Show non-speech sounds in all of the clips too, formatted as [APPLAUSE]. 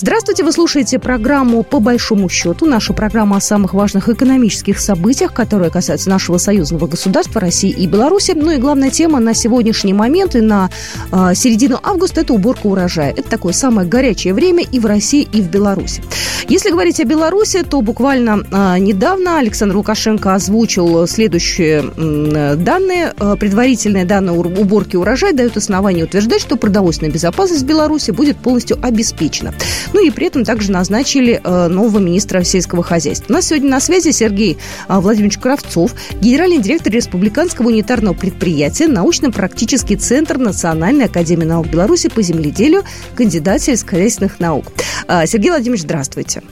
Здравствуйте, вы слушаете программу «По большому счету». Наша программа о самых важных экономических событиях, которые касаются нашего союзного государства, России и Беларуси. Ну и главная тема на сегодняшний момент и на э, середину августа – это уборка урожая. Это такое самое горячее время и в России, и в Беларуси. Если говорить о Беларуси, то буквально э, недавно Александр Лукашенко озвучил следующие э, данные. Предварительные данные уборки урожая дают основание утверждать, что продовольственная безопасность Беларуси будет полностью обеспечена. Ну и при этом также назначили э, нового министра сельского хозяйства. У нас сегодня на связи Сергей э, Владимирович Кравцов, генеральный директор Республиканского унитарного предприятия, научно-практический центр Национальной академии наук Беларуси по земледелию, кандидат сельскохозяйственных наук. Э, Сергей Владимирович, здравствуйте.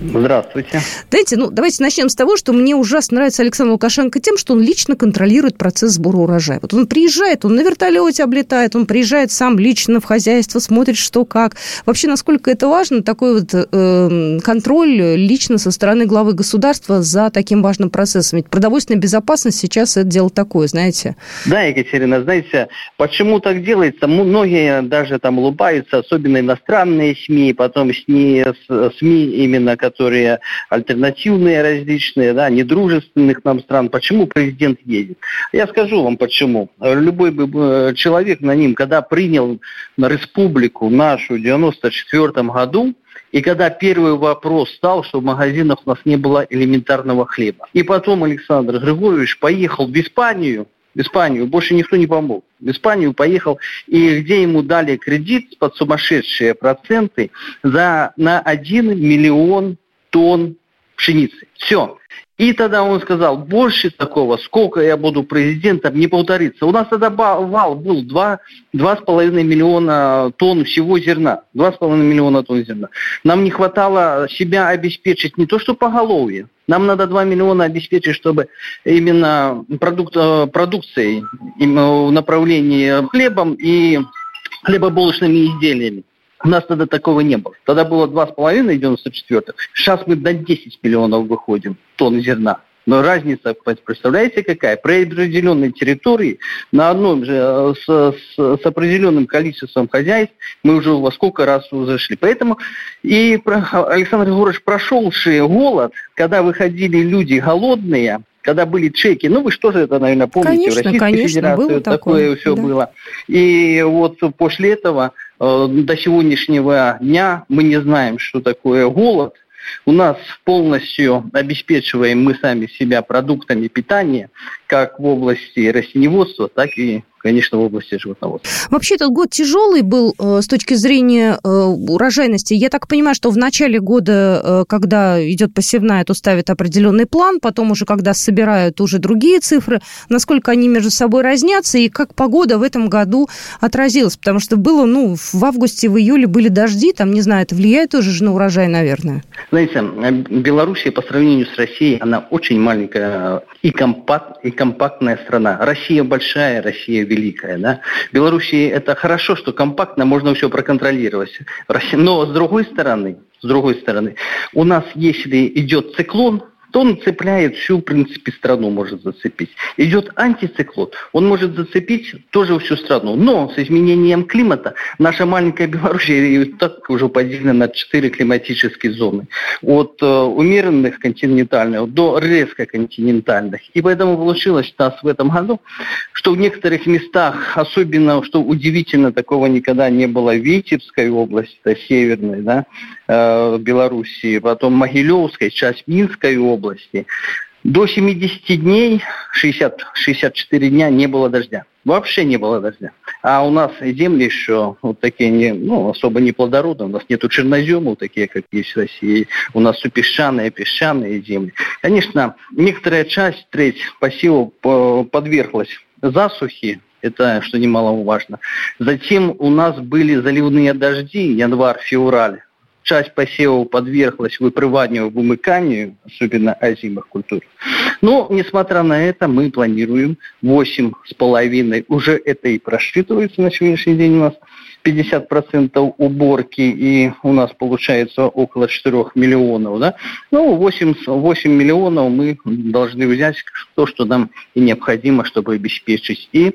Здравствуйте. Знаете, ну давайте начнем с того, что мне ужасно нравится Александр Лукашенко тем, что он лично контролирует процесс сбора урожая. Вот он приезжает, он на вертолете облетает, он приезжает сам лично в хозяйство, смотрит, что как. Вообще, насколько это важно, такой вот э, контроль лично со стороны главы государства за таким важным процессом. Ведь продовольственная безопасность сейчас это дело такое, знаете. Да, Екатерина, знаете, почему так делается? Многие даже там улыбаются, особенно иностранные СМИ, потом СМИ, СМИ именно, которые альтернативные различные, да, недружественных нам стран. Почему президент едет? Я скажу вам почему. Любой бы э, человек на ним, когда принял на республику нашу в 94 году, и когда первый вопрос стал, что в магазинах у нас не было элементарного хлеба. И потом Александр Григорьевич поехал в Испанию, в Испанию, больше никто не помог. В Испанию поехал, и где ему дали кредит под сумасшедшие проценты за, на 1 миллион тонн пшеницы. Все. И тогда он сказал, больше такого, сколько я буду президентом, не повторится. У нас тогда вал был 2,5 миллиона тонн всего зерна. 2,5 миллиона тонн зерна. Нам не хватало себя обеспечить не то что поголовье, нам надо 2 миллиона обеспечить, чтобы именно продукт, э, продукцией именно в направлении хлебом и хлебобулочными изделиями. У нас тогда такого не было. Тогда было 2,5 94 Сейчас мы до 10 миллионов выходим тонн зерна. Но разница, представляете, какая? При определенной территории, на одном же, э, с, с, с определенным количеством хозяйств, мы уже во сколько раз зашли. Поэтому и Александр Егорович, прошелший голод, когда выходили люди голодные, когда были чеки, ну вы что же это, наверное, помните, конечно, в Российской конечно, Федерации было такое, такое все да. было. И вот после этого до сегодняшнего дня мы не знаем, что такое голод. У нас полностью обеспечиваем мы сами себя продуктами питания, как в области растеневодства, так и конечно, в области животноводства. Вообще этот год тяжелый был э, с точки зрения э, урожайности. Я так понимаю, что в начале года, э, когда идет посевная, то ставят определенный план, потом уже, когда собирают уже другие цифры, насколько они между собой разнятся и как погода в этом году отразилась. Потому что было, ну, в августе, в июле были дожди, там, не знаю, это влияет тоже же на урожай, наверное. Знаете, Белоруссия по сравнению с Россией, она очень маленькая и, компакт, и компактная страна. Россия большая, Россия великая великая. Да? В Белоруссии это хорошо, что компактно можно все проконтролировать. Но с другой стороны, с другой стороны, у нас если идет циклон, то он цепляет всю, в принципе, страну, может зацепить. Идет антициклон, он может зацепить тоже всю страну. Но с изменением климата наша маленькая Белоруссия так уже поделена на четыре климатические зоны. От э, умеренных континентальных до резко континентальных. И поэтому получилось у нас в этом году, что в некоторых местах, особенно, что удивительно, такого никогда не было в Витебской области, это северной, да, э, Белоруссии, потом Могилевской, часть Минской области, области. До 70 дней, 60, 64 дня не было дождя. Вообще не было дождя. А у нас земли еще вот такие не, ну, особо не плодородные. У нас нету черноземов, такие, как есть в России. У нас все песчаные, песчаные земли. Конечно, некоторая часть, треть посевов подверглась засухи, это, что немаловажно. Затем у нас были заливные дожди, январь-февраль часть посевов подверглась выпрыванию, вымыканию, особенно озимых культур. Но, несмотря на это, мы планируем 8,5, уже это и просчитывается на сегодняшний день у нас, 50% уборки, и у нас получается около 4 миллионов, да, ну, 8, 8 миллионов мы должны взять то, что нам и необходимо, чтобы обеспечить и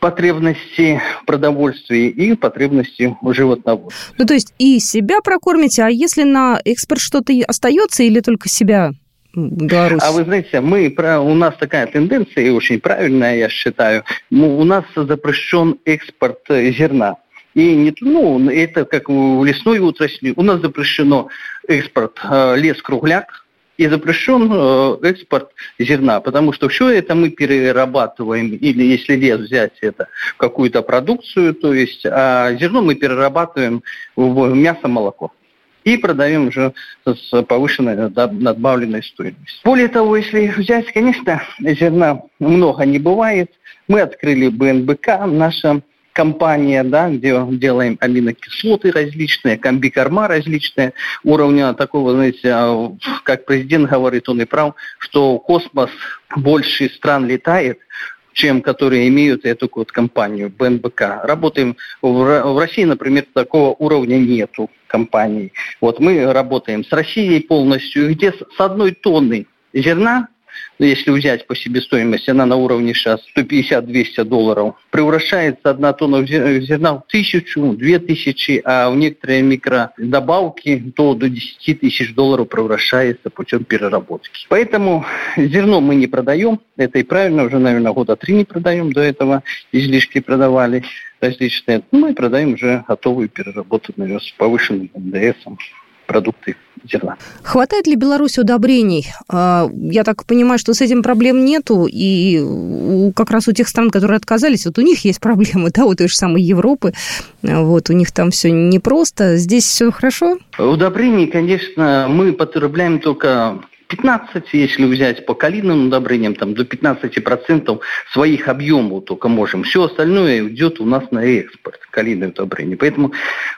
потребности продовольствии и потребности животноводства. Ну, то есть и себя прокормите, а если на экспорт что-то остается или только себя Беларусь? А вы знаете, мы, у нас такая тенденция, и очень правильная, я считаю, у нас запрещен экспорт зерна. И не, ну, это как в лесной отрасли. У нас запрещено экспорт э, лес-кругляк, и запрещен э, экспорт зерна, потому что все это мы перерабатываем, или если лес взять это в какую-то продукцию, то есть, а зерно мы перерабатываем в мясо-молоко и продаем уже с повышенной надбавленной стоимостью. Более того, если взять, конечно, зерна много не бывает. Мы открыли БНБК, наша компания, да, где делаем аминокислоты различные, комбикорма различные, уровня такого, знаете, а, как президент говорит, он и прав, что космос больше стран летает, чем которые имеют эту вот компанию БНБК. Работаем в России, например, такого уровня нету компаний. Вот мы работаем с Россией полностью, где с одной тонны зерна ну, если взять по себестоимости, она на уровне сейчас 150-200 долларов, превращается одна тонна зерна в тысячу, две тысячи, а в некоторые микродобавки то до 10 тысяч долларов превращается путем переработки. Поэтому зерно мы не продаем, это и правильно, уже, наверное, года три не продаем, до этого излишки продавали различные. Мы продаем уже готовую переработанную с повышенным НДСом продукты зерна. Хватает ли Беларуси удобрений? А, я так понимаю, что с этим проблем нету, и как раз у тех стран, которые отказались, вот у них есть проблемы, [LAUGHS] да, у той же самой Европы, вот, у них там все непросто. Здесь все хорошо? Удобрений, конечно, мы потребляем только 15, если взять по калийным удобрениям, там до 15% своих объемов только можем. Все остальное идет у нас на экспорт, калийные удобрения. Поэтому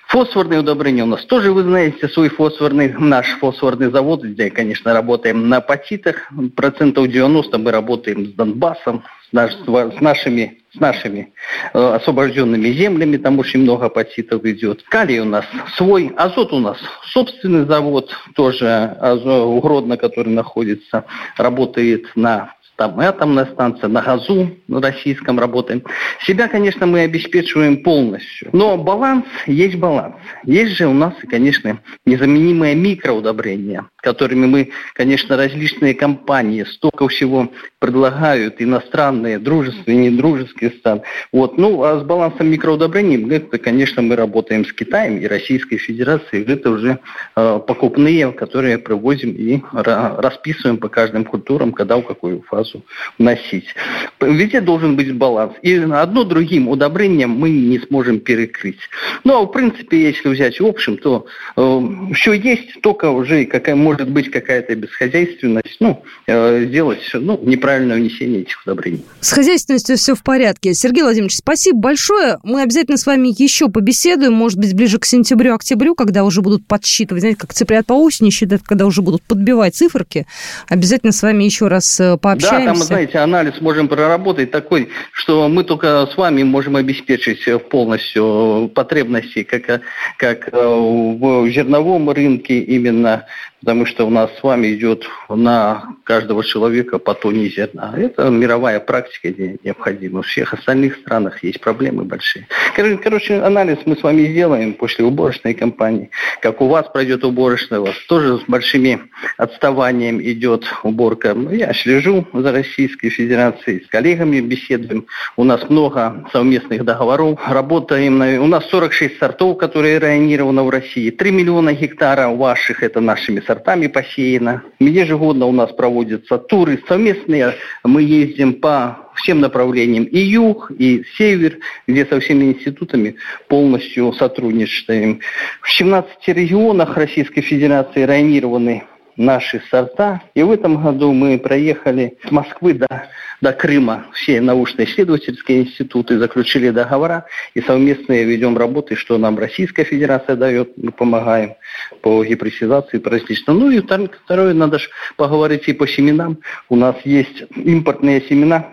фосфорные удобрения у нас тоже, вы знаете, свой фосфорный, наш фосфорный завод, где, конечно, работаем на апатитах, процентов 90 мы работаем с Донбассом, с, наш, с нашими с нашими э, освобожденными землями, там очень много апатитов идет. Калий у нас свой, азот у нас собственный завод, тоже Гродно, который находится, работает на там атомная станция, на газу на российском работаем. Себя, конечно, мы обеспечиваем полностью. Но баланс есть баланс. Есть же у нас, конечно, незаменимое микроудобрение, которыми мы, конечно, различные компании столько всего предлагают, иностранные, дружественные, недружеские страны. Вот. Ну, а с балансом микроудобрений, это, конечно, мы работаем с Китаем и Российской Федерацией. Это уже э, покупные, которые привозим и расписываем по каждым культурам, когда в какую фазу вносить. Везде должен быть баланс. И одно другим удобрением мы не сможем перекрыть. Ну, а в принципе, если взять в общем, то э, все есть, только уже какая может быть какая-то бесхозяйственность, ну, э, сделать ну, неправильное внесение этих удобрений. С хозяйственностью все в порядке. Сергей Владимирович, спасибо большое. Мы обязательно с вами еще побеседуем, может быть, ближе к сентябрю-октябрю, когда уже будут подсчитывать, знаете, как цыплят по осени считают, когда уже будут подбивать циферки. Обязательно с вами еще раз э, пообщаемся. Да, там, знаете, анализ можем проработать такой, что мы только с вами можем обеспечить полностью потребности, как, как э, в зерновом рынке именно потому что у нас с вами идет на каждого человека по тоне зерна. Это мировая практика необходима. В всех остальных странах есть проблемы большие. Короче, анализ мы с вами сделаем после уборочной кампании. Как у вас пройдет уборочная, у вас тоже с большими отставанием идет уборка. Я слежу за Российской Федерацией, с коллегами беседуем. У нас много совместных договоров. Работаем. На... У нас 46 сортов, которые районированы в России. 3 миллиона гектаров ваших, это нашими сортами посеяно. Ежегодно у нас проводятся туры совместные. Мы ездим по всем направлениям, и юг, и север, где со всеми институтами полностью сотрудничаем. В 17 регионах Российской Федерации районированы наши сорта. И в этом году мы проехали с Москвы до, до Крыма все научно-исследовательские институты, заключили договора и совместные ведем работы, что нам Российская Федерация дает, мы помогаем по гибридизации, по различным. Ну и второе, надо же поговорить и по семенам. У нас есть импортные семена,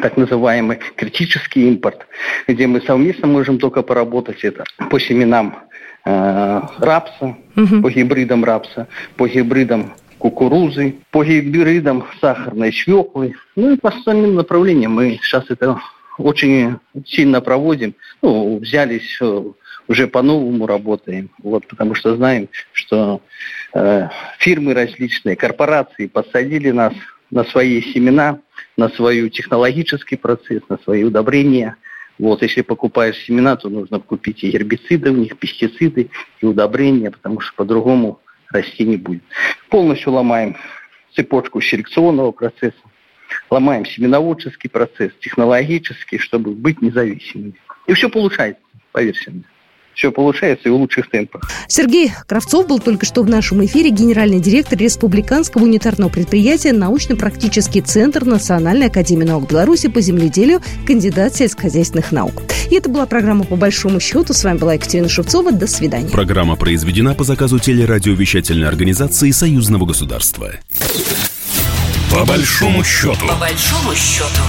так называемый критический импорт, где мы совместно можем только поработать это по семенам рапса, угу. по гибридам рапса, по гибридам кукурузы, по гибридам сахарной свеклы, ну и по остальным направлениям. Мы сейчас это очень сильно проводим, ну, взялись э, уже по-новому работаем, вот, потому что знаем, что э, фирмы различные, корпорации посадили нас на свои семена, на свой технологический процесс, на свои удобрения. Вот, если покупаешь семена, то нужно купить и гербициды у них, пестициды и удобрения, потому что по-другому расти не будет. Полностью ломаем цепочку селекционного процесса, ломаем семеноводческий процесс, технологический, чтобы быть независимыми. И все получается, поверьте мне все получается и в лучших темпах. Сергей Кравцов был только что в нашем эфире генеральный директор Республиканского унитарного предприятия «Научно-практический центр Национальной академии наук Беларуси по земледелию, кандидат сельскохозяйственных наук». И это была программа «По большому счету». С вами была Екатерина Шевцова. До свидания. Программа произведена по заказу телерадиовещательной организации Союзного государства. По большому счету. По большому счету.